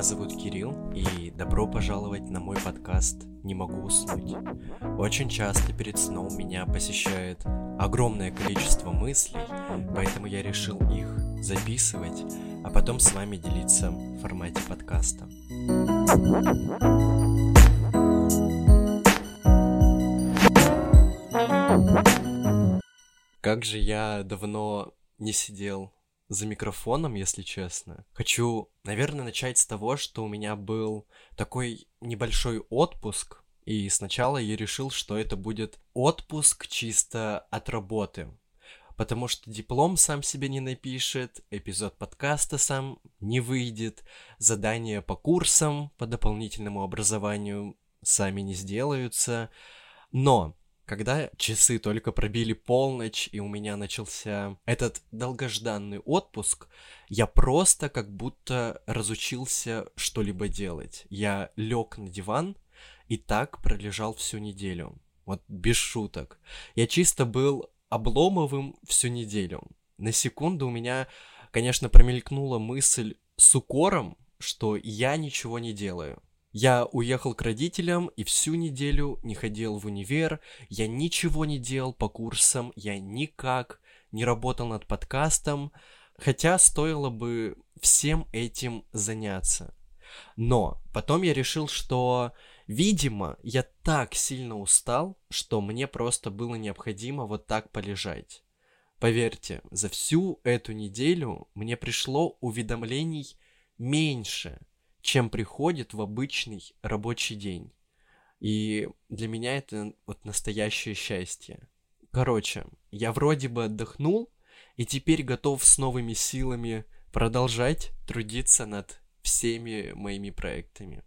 Меня зовут Кирилл, и добро пожаловать на мой подкаст «Не могу уснуть». Очень часто перед сном меня посещает огромное количество мыслей, поэтому я решил их записывать, а потом с вами делиться в формате подкаста. Как же я давно не сидел за микрофоном, если честно. Хочу, наверное, начать с того, что у меня был такой небольшой отпуск, и сначала я решил, что это будет отпуск чисто от работы. Потому что диплом сам себе не напишет, эпизод подкаста сам не выйдет, задания по курсам, по дополнительному образованию сами не сделаются. Но когда часы только пробили полночь, и у меня начался этот долгожданный отпуск, я просто как будто разучился что-либо делать. Я лег на диван и так пролежал всю неделю. Вот без шуток. Я чисто был обломовым всю неделю. На секунду у меня, конечно, промелькнула мысль с укором, что я ничего не делаю. Я уехал к родителям и всю неделю не ходил в универ, я ничего не делал по курсам, я никак не работал над подкастом, хотя стоило бы всем этим заняться. Но потом я решил, что, видимо, я так сильно устал, что мне просто было необходимо вот так полежать. Поверьте, за всю эту неделю мне пришло уведомлений меньше – чем приходит в обычный рабочий день. И для меня это вот настоящее счастье. Короче, я вроде бы отдохнул, и теперь готов с новыми силами продолжать трудиться над всеми моими проектами.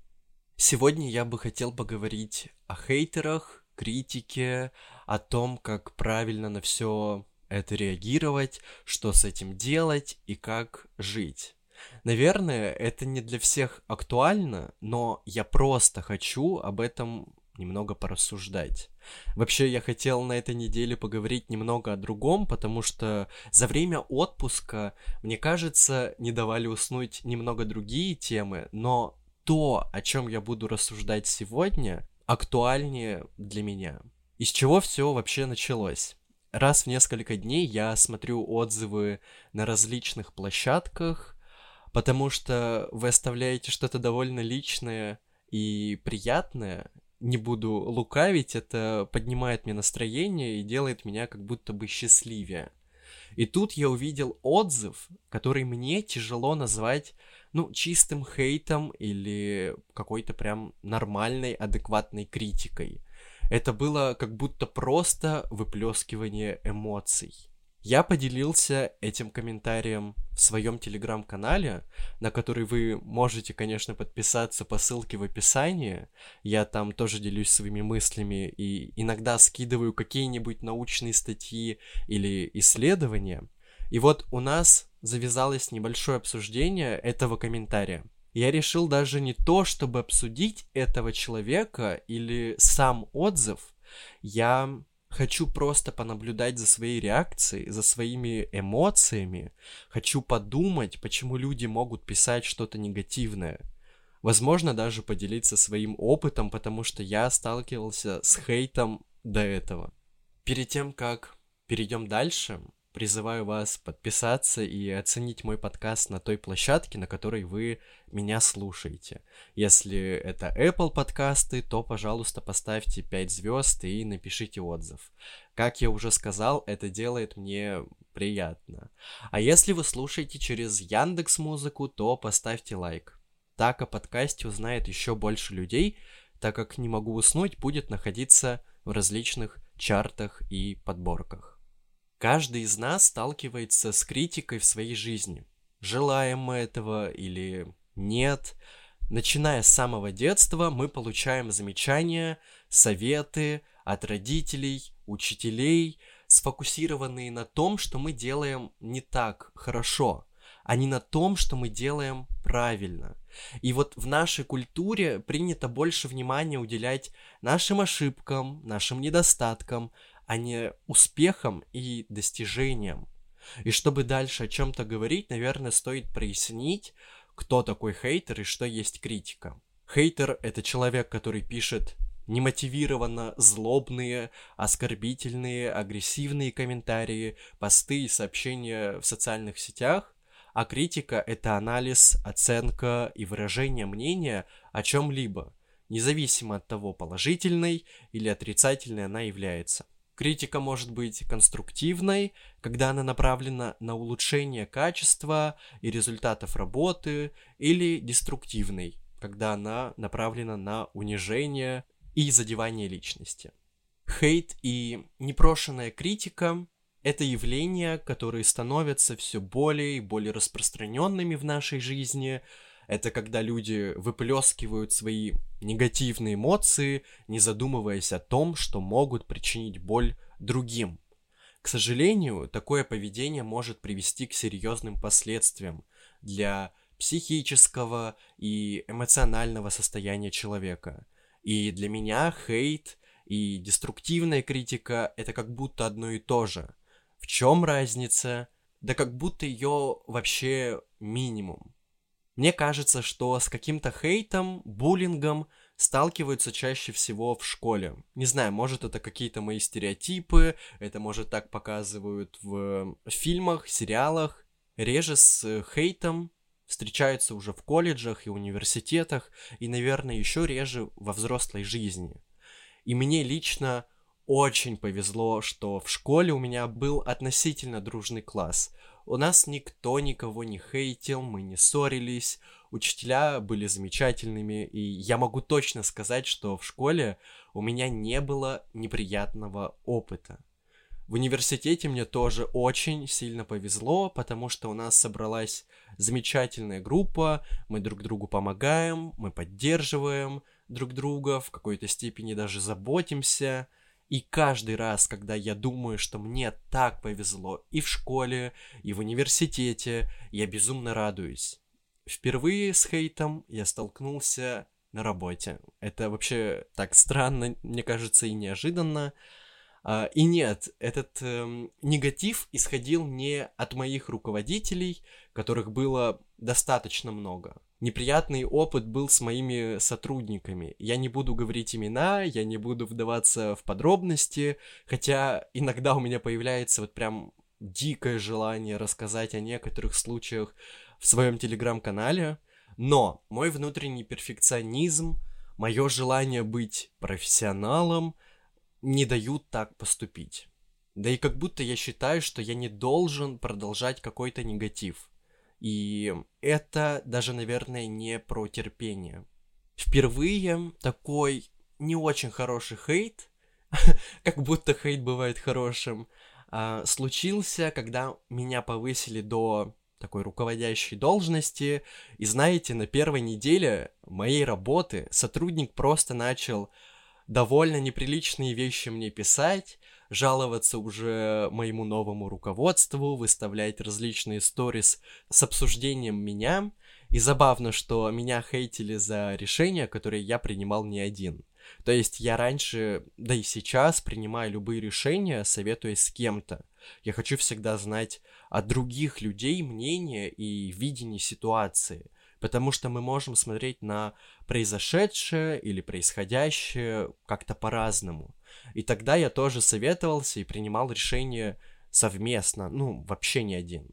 Сегодня я бы хотел поговорить о хейтерах, критике, о том, как правильно на все это реагировать, что с этим делать и как жить. Наверное, это не для всех актуально, но я просто хочу об этом немного порассуждать. Вообще, я хотел на этой неделе поговорить немного о другом, потому что за время отпуска, мне кажется, не давали уснуть немного другие темы, но то, о чем я буду рассуждать сегодня, актуальнее для меня. Из чего все вообще началось? Раз в несколько дней я смотрю отзывы на различных площадках, потому что вы оставляете что-то довольно личное и приятное. Не буду лукавить, это поднимает мне настроение и делает меня как будто бы счастливее. И тут я увидел отзыв, который мне тяжело назвать, ну, чистым хейтом или какой-то прям нормальной, адекватной критикой. Это было как будто просто выплескивание эмоций. Я поделился этим комментарием в своем телеграм-канале, на который вы можете, конечно, подписаться по ссылке в описании. Я там тоже делюсь своими мыслями и иногда скидываю какие-нибудь научные статьи или исследования. И вот у нас завязалось небольшое обсуждение этого комментария. Я решил даже не то, чтобы обсудить этого человека или сам отзыв, я Хочу просто понаблюдать за своей реакцией, за своими эмоциями. Хочу подумать, почему люди могут писать что-то негативное. Возможно, даже поделиться своим опытом, потому что я сталкивался с хейтом до этого. Перед тем, как перейдем дальше, призываю вас подписаться и оценить мой подкаст на той площадке, на которой вы меня слушаете. Если это Apple подкасты, то, пожалуйста, поставьте 5 звезд и напишите отзыв. Как я уже сказал, это делает мне приятно. А если вы слушаете через Яндекс Музыку, то поставьте лайк. Так о подкасте узнает еще больше людей, так как «Не могу уснуть» будет находиться в различных чартах и подборках. Каждый из нас сталкивается с критикой в своей жизни. Желаем мы этого или нет. Начиная с самого детства мы получаем замечания, советы от родителей, учителей, сфокусированные на том, что мы делаем не так хорошо, а не на том, что мы делаем правильно. И вот в нашей культуре принято больше внимания уделять нашим ошибкам, нашим недостаткам, а не успехом и достижением. И чтобы дальше о чем-то говорить, наверное, стоит прояснить, кто такой хейтер и что есть критика. Хейтер — это человек, который пишет немотивированно злобные, оскорбительные, агрессивные комментарии, посты и сообщения в социальных сетях, а критика — это анализ, оценка и выражение мнения о чем-либо, независимо от того, положительной или отрицательной она является. Критика может быть конструктивной, когда она направлена на улучшение качества и результатов работы, или деструктивной, когда она направлена на унижение и задевание личности. Хейт и непрошенная критика — это явления, которые становятся все более и более распространенными в нашей жизни. Это когда люди выплескивают свои негативные эмоции, не задумываясь о том, что могут причинить боль другим. К сожалению, такое поведение может привести к серьезным последствиям для психического и эмоционального состояния человека. И для меня хейт и деструктивная критика это как будто одно и то же. В чем разница? Да как будто ее вообще минимум. Мне кажется, что с каким-то хейтом, буллингом сталкиваются чаще всего в школе. Не знаю, может это какие-то мои стереотипы, это может так показывают в фильмах, сериалах. Реже с хейтом встречаются уже в колледжах и университетах, и, наверное, еще реже во взрослой жизни. И мне лично очень повезло, что в школе у меня был относительно дружный класс. У нас никто никого не хейтил, мы не ссорились, учителя были замечательными, и я могу точно сказать, что в школе у меня не было неприятного опыта. В университете мне тоже очень сильно повезло, потому что у нас собралась замечательная группа, мы друг другу помогаем, мы поддерживаем друг друга, в какой-то степени даже заботимся. И каждый раз, когда я думаю, что мне так повезло и в школе, и в университете, я безумно радуюсь. Впервые с хейтом я столкнулся на работе. Это вообще так странно, мне кажется, и неожиданно. А, и нет, этот эм, негатив исходил не от моих руководителей, которых было достаточно много. Неприятный опыт был с моими сотрудниками. Я не буду говорить имена, я не буду вдаваться в подробности, хотя иногда у меня появляется вот прям дикое желание рассказать о некоторых случаях в своем телеграм-канале, но мой внутренний перфекционизм, мое желание быть профессионалом — не дают так поступить. Да и как будто я считаю, что я не должен продолжать какой-то негатив. И это даже, наверное, не про терпение. Впервые такой не очень хороший хейт, как будто хейт бывает хорошим, а, случился, когда меня повысили до такой руководящей должности. И знаете, на первой неделе моей работы сотрудник просто начал довольно неприличные вещи мне писать, жаловаться уже моему новому руководству, выставлять различные сторис с обсуждением меня. И забавно, что меня хейтили за решения, которые я принимал не один. То есть я раньше, да и сейчас принимаю любые решения, советуясь с кем-то. Я хочу всегда знать от других людей мнение и видение ситуации потому что мы можем смотреть на произошедшее или происходящее как-то по-разному. И тогда я тоже советовался и принимал решение совместно, ну, вообще не один.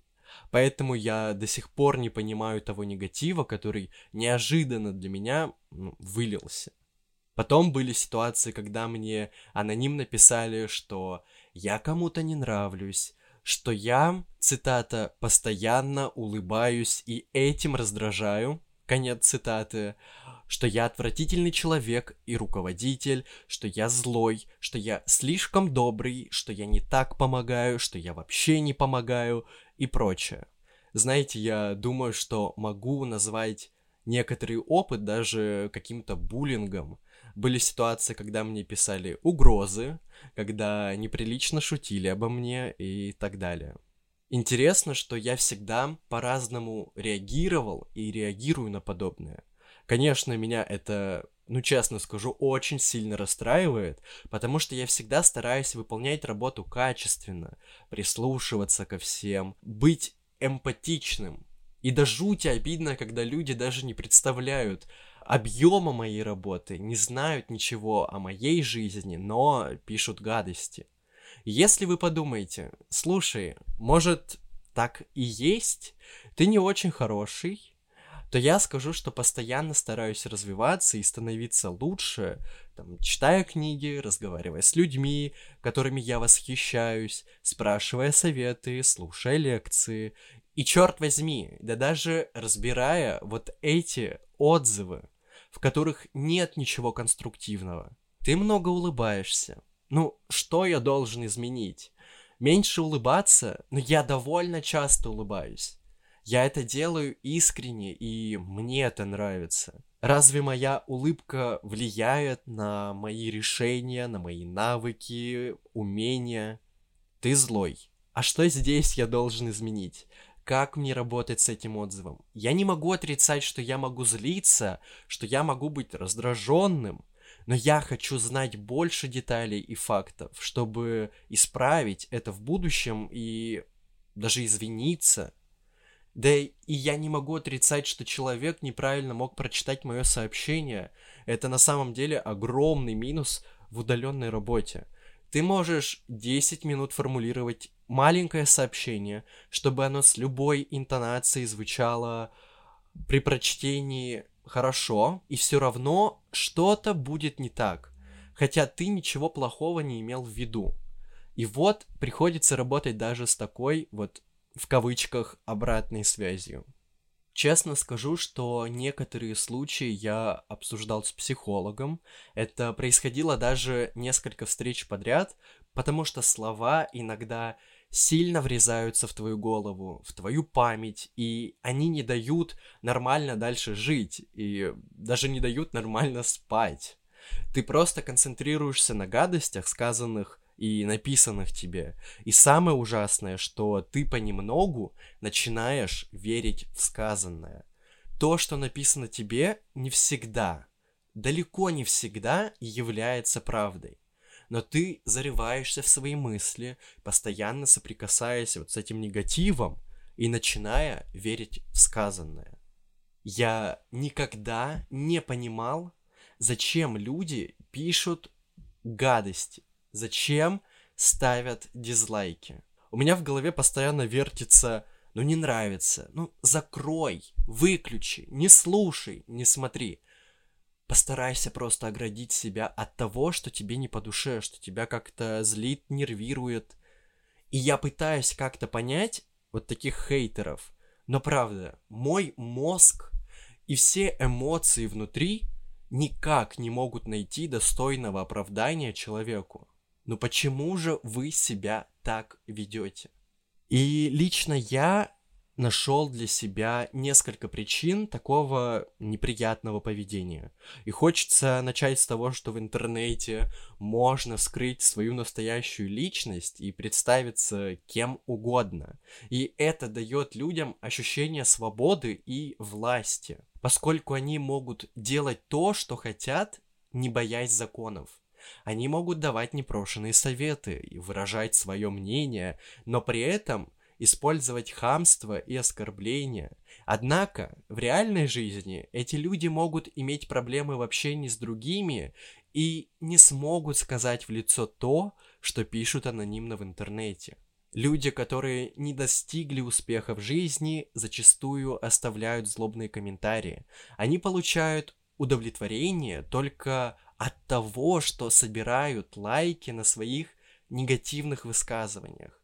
Поэтому я до сих пор не понимаю того негатива, который неожиданно для меня ну, вылился. Потом были ситуации, когда мне анонимно писали, что я кому-то не нравлюсь, что я, цитата, постоянно улыбаюсь и этим раздражаю, конец цитаты, что я отвратительный человек и руководитель, что я злой, что я слишком добрый, что я не так помогаю, что я вообще не помогаю и прочее. Знаете, я думаю, что могу назвать некоторый опыт даже каким-то буллингом, были ситуации, когда мне писали угрозы, когда неприлично шутили обо мне и так далее. Интересно, что я всегда по-разному реагировал и реагирую на подобное. Конечно, меня это, ну честно скажу, очень сильно расстраивает, потому что я всегда стараюсь выполнять работу качественно, прислушиваться ко всем, быть эмпатичным. И до жути обидно, когда люди даже не представляют объема моей работы, не знают ничего о моей жизни, но пишут гадости. Если вы подумаете, слушай, может так и есть, ты не очень хороший, то я скажу, что постоянно стараюсь развиваться и становиться лучше, там, читая книги, разговаривая с людьми, которыми я восхищаюсь, спрашивая советы, слушая лекции. И черт возьми, да даже разбирая вот эти отзывы, в которых нет ничего конструктивного. Ты много улыбаешься. Ну, что я должен изменить? Меньше улыбаться, но я довольно часто улыбаюсь. Я это делаю искренне, и мне это нравится. Разве моя улыбка влияет на мои решения, на мои навыки, умения? Ты злой. А что здесь я должен изменить? Как мне работать с этим отзывом? Я не могу отрицать, что я могу злиться, что я могу быть раздраженным, но я хочу знать больше деталей и фактов, чтобы исправить это в будущем и даже извиниться – да и я не могу отрицать, что человек неправильно мог прочитать мое сообщение. Это на самом деле огромный минус в удаленной работе. Ты можешь 10 минут формулировать маленькое сообщение, чтобы оно с любой интонацией звучало при прочтении хорошо, и все равно что-то будет не так, хотя ты ничего плохого не имел в виду. И вот приходится работать даже с такой вот в кавычках обратной связью. Честно скажу, что некоторые случаи я обсуждал с психологом. Это происходило даже несколько встреч подряд, потому что слова иногда сильно врезаются в твою голову, в твою память, и они не дают нормально дальше жить, и даже не дают нормально спать. Ты просто концентрируешься на гадостях, сказанных и написанных тебе. И самое ужасное, что ты понемногу начинаешь верить в сказанное. То, что написано тебе, не всегда, далеко не всегда является правдой. Но ты зарываешься в свои мысли, постоянно соприкасаясь вот с этим негативом и начиная верить в сказанное. Я никогда не понимал, зачем люди пишут гадости Зачем ставят дизлайки? У меня в голове постоянно вертится ну не нравится, ну закрой, выключи, не слушай, не смотри. Постарайся просто оградить себя от того, что тебе не по душе, что тебя как-то злит, нервирует. И я пытаюсь как-то понять вот таких хейтеров. Но правда, мой мозг и все эмоции внутри никак не могут найти достойного оправдания человеку. Но почему же вы себя так ведете? И лично я нашел для себя несколько причин такого неприятного поведения. И хочется начать с того, что в интернете можно скрыть свою настоящую личность и представиться кем угодно. И это дает людям ощущение свободы и власти, поскольку они могут делать то, что хотят, не боясь законов. Они могут давать непрошенные советы и выражать свое мнение, но при этом использовать хамство и оскорбления. Однако, в реальной жизни эти люди могут иметь проблемы в общении с другими и не смогут сказать в лицо то, что пишут анонимно в интернете. Люди, которые не достигли успеха в жизни, зачастую оставляют злобные комментарии. Они получают удовлетворение только от того, что собирают лайки на своих негативных высказываниях.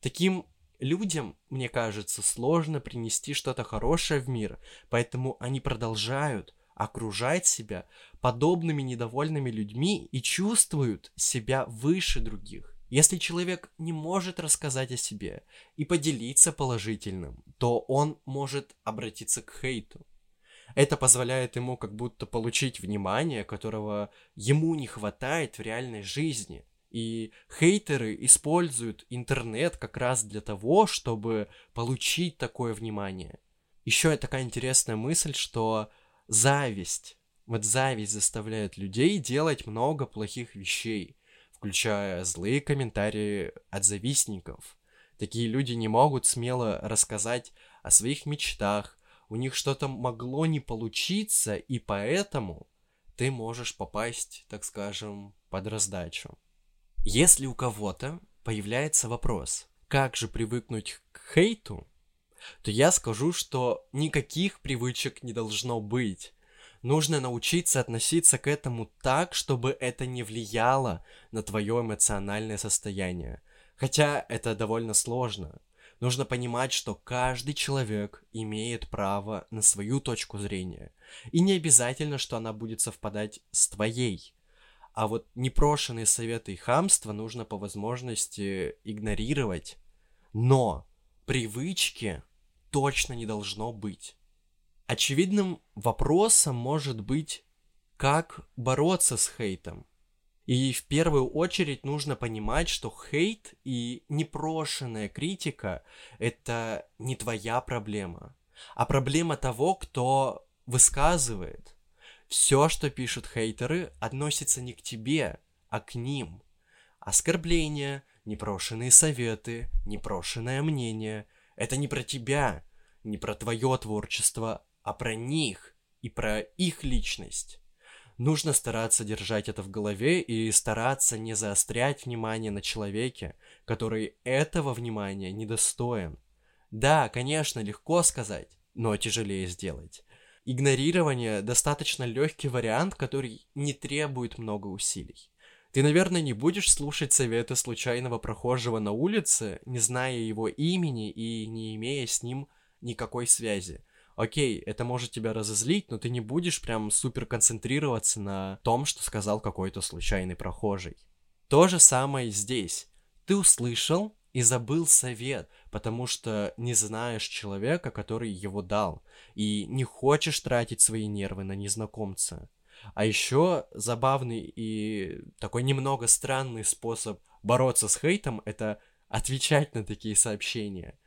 Таким людям, мне кажется, сложно принести что-то хорошее в мир, поэтому они продолжают окружать себя подобными недовольными людьми и чувствуют себя выше других. Если человек не может рассказать о себе и поделиться положительным, то он может обратиться к хейту. Это позволяет ему как будто получить внимание, которого ему не хватает в реальной жизни. И хейтеры используют интернет как раз для того, чтобы получить такое внимание. Еще такая интересная мысль, что зависть, вот зависть заставляет людей делать много плохих вещей, включая злые комментарии от завистников. Такие люди не могут смело рассказать о своих мечтах, у них что-то могло не получиться, и поэтому ты можешь попасть, так скажем, под раздачу. Если у кого-то появляется вопрос, как же привыкнуть к хейту, то я скажу, что никаких привычек не должно быть. Нужно научиться относиться к этому так, чтобы это не влияло на твое эмоциональное состояние. Хотя это довольно сложно. Нужно понимать, что каждый человек имеет право на свою точку зрения. И не обязательно, что она будет совпадать с твоей. А вот непрошенные советы и хамство нужно по возможности игнорировать. Но привычки точно не должно быть. Очевидным вопросом может быть, как бороться с хейтом. И в первую очередь нужно понимать, что хейт и непрошенная критика — это не твоя проблема, а проблема того, кто высказывает. Все, что пишут хейтеры, относится не к тебе, а к ним. Оскорбления, непрошенные советы, непрошенное мнение — это не про тебя, не про твое творчество, а про них и про их личность. Нужно стараться держать это в голове и стараться не заострять внимание на человеке, который этого внимания недостоин. Да, конечно, легко сказать, но тяжелее сделать. Игнорирование достаточно легкий вариант, который не требует много усилий. Ты, наверное, не будешь слушать советы случайного прохожего на улице, не зная его имени и не имея с ним никакой связи окей, это может тебя разозлить, но ты не будешь прям супер концентрироваться на том, что сказал какой-то случайный прохожий. То же самое здесь. Ты услышал и забыл совет, потому что не знаешь человека, который его дал, и не хочешь тратить свои нервы на незнакомца. А еще забавный и такой немного странный способ бороться с хейтом — это отвечать на такие сообщения —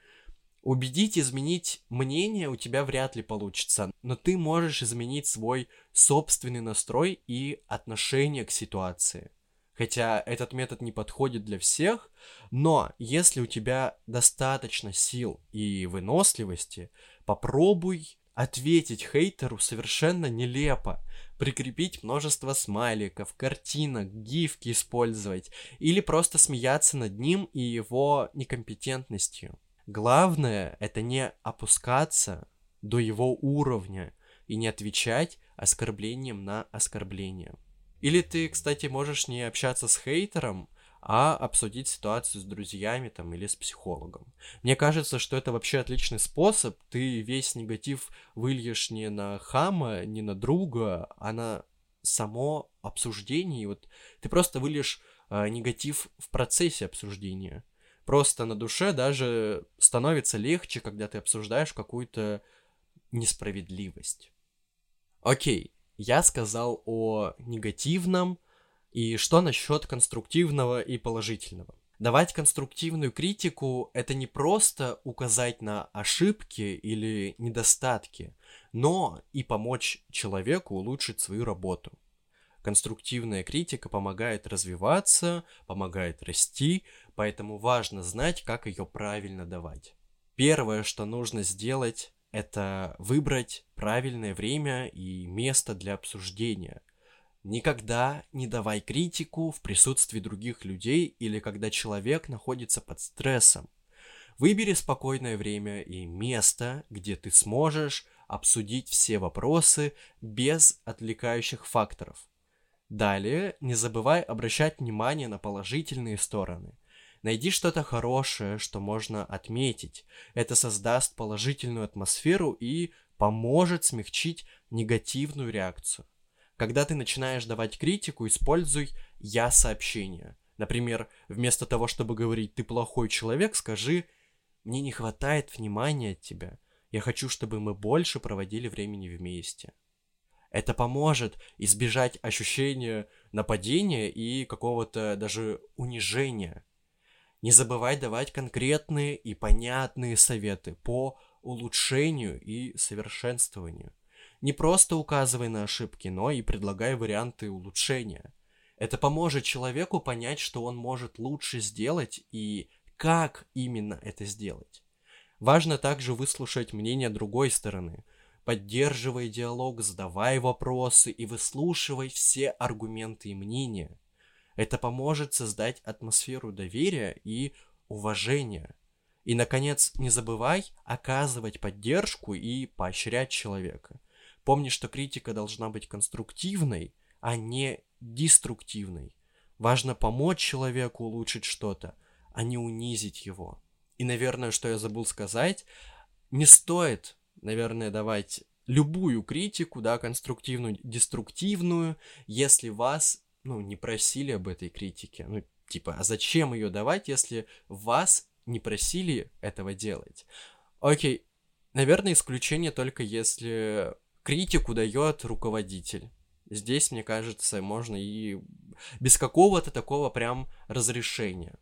Убедить изменить мнение у тебя вряд ли получится, но ты можешь изменить свой собственный настрой и отношение к ситуации. Хотя этот метод не подходит для всех, но если у тебя достаточно сил и выносливости, попробуй ответить хейтеру совершенно нелепо, прикрепить множество смайликов, картинок, гифки использовать или просто смеяться над ним и его некомпетентностью. Главное — это не опускаться до его уровня и не отвечать оскорблением на оскорбление. Или ты, кстати, можешь не общаться с хейтером, а обсудить ситуацию с друзьями там или с психологом. Мне кажется, что это вообще отличный способ. Ты весь негатив выльешь не на хама, не на друга, а на само обсуждение. И вот ты просто выльешь э, негатив в процессе обсуждения просто на душе даже становится легче, когда ты обсуждаешь какую-то несправедливость. Окей, я сказал о негативном, и что насчет конструктивного и положительного? Давать конструктивную критику — это не просто указать на ошибки или недостатки, но и помочь человеку улучшить свою работу. Конструктивная критика помогает развиваться, помогает расти, поэтому важно знать, как ее правильно давать. Первое, что нужно сделать, это выбрать правильное время и место для обсуждения. Никогда не давай критику в присутствии других людей или когда человек находится под стрессом. Выбери спокойное время и место, где ты сможешь обсудить все вопросы без отвлекающих факторов. Далее, не забывай обращать внимание на положительные стороны. Найди что-то хорошее, что можно отметить. Это создаст положительную атмосферу и поможет смягчить негативную реакцию. Когда ты начинаешь давать критику, используй «я-сообщение». Например, вместо того, чтобы говорить «ты плохой человек», скажи «мне не хватает внимания от тебя. Я хочу, чтобы мы больше проводили времени вместе». Это поможет избежать ощущения нападения и какого-то даже унижения. Не забывай давать конкретные и понятные советы по улучшению и совершенствованию. Не просто указывай на ошибки, но и предлагай варианты улучшения. Это поможет человеку понять, что он может лучше сделать и как именно это сделать. Важно также выслушать мнение другой стороны, поддерживай диалог, задавай вопросы и выслушивай все аргументы и мнения. Это поможет создать атмосферу доверия и уважения. И, наконец, не забывай оказывать поддержку и поощрять человека. Помни, что критика должна быть конструктивной, а не деструктивной. Важно помочь человеку улучшить что-то, а не унизить его. И, наверное, что я забыл сказать, не стоит, наверное, давать любую критику, да, конструктивную, деструктивную, если вас ну, не просили об этой критике. Ну, типа, а зачем ее давать, если вас не просили этого делать? Окей, наверное, исключение только если критику дает руководитель. Здесь, мне кажется, можно и без какого-то такого прям разрешения.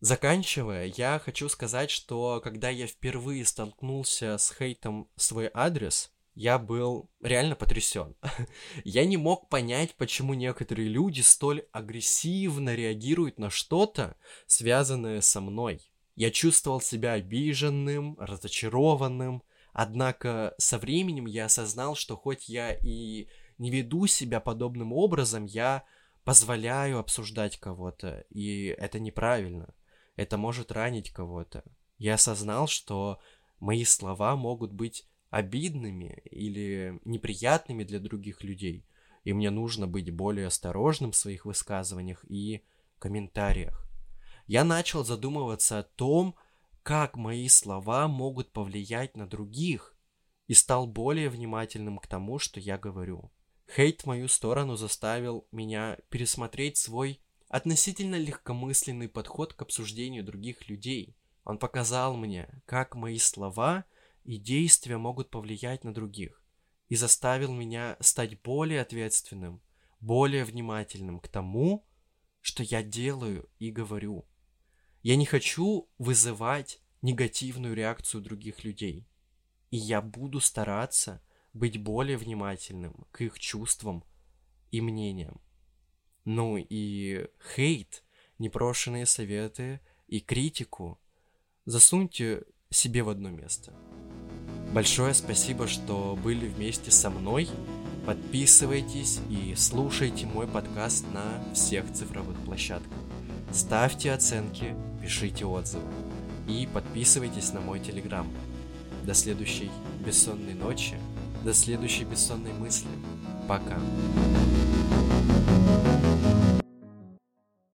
Заканчивая, я хочу сказать, что когда я впервые столкнулся с хейтом в свой адрес, я был реально потрясен. я не мог понять, почему некоторые люди столь агрессивно реагируют на что-то, связанное со мной. Я чувствовал себя обиженным, разочарованным, однако со временем я осознал, что хоть я и не веду себя подобным образом, я позволяю обсуждать кого-то, и это неправильно. Это может ранить кого-то. Я осознал, что мои слова могут быть обидными или неприятными для других людей, и мне нужно быть более осторожным в своих высказываниях и комментариях. Я начал задумываться о том, как мои слова могут повлиять на других, и стал более внимательным к тому, что я говорю. Хейт в мою сторону заставил меня пересмотреть свой относительно легкомысленный подход к обсуждению других людей. Он показал мне, как мои слова – и действия могут повлиять на других, и заставил меня стать более ответственным, более внимательным к тому, что я делаю и говорю. Я не хочу вызывать негативную реакцию других людей, и я буду стараться быть более внимательным к их чувствам и мнениям. Ну и хейт, непрошенные советы и критику засуньте себе в одно место – Большое спасибо, что были вместе со мной. Подписывайтесь и слушайте мой подкаст на всех цифровых площадках. Ставьте оценки, пишите отзывы и подписывайтесь на мой телеграм. До следующей бессонной ночи, до следующей бессонной мысли. Пока.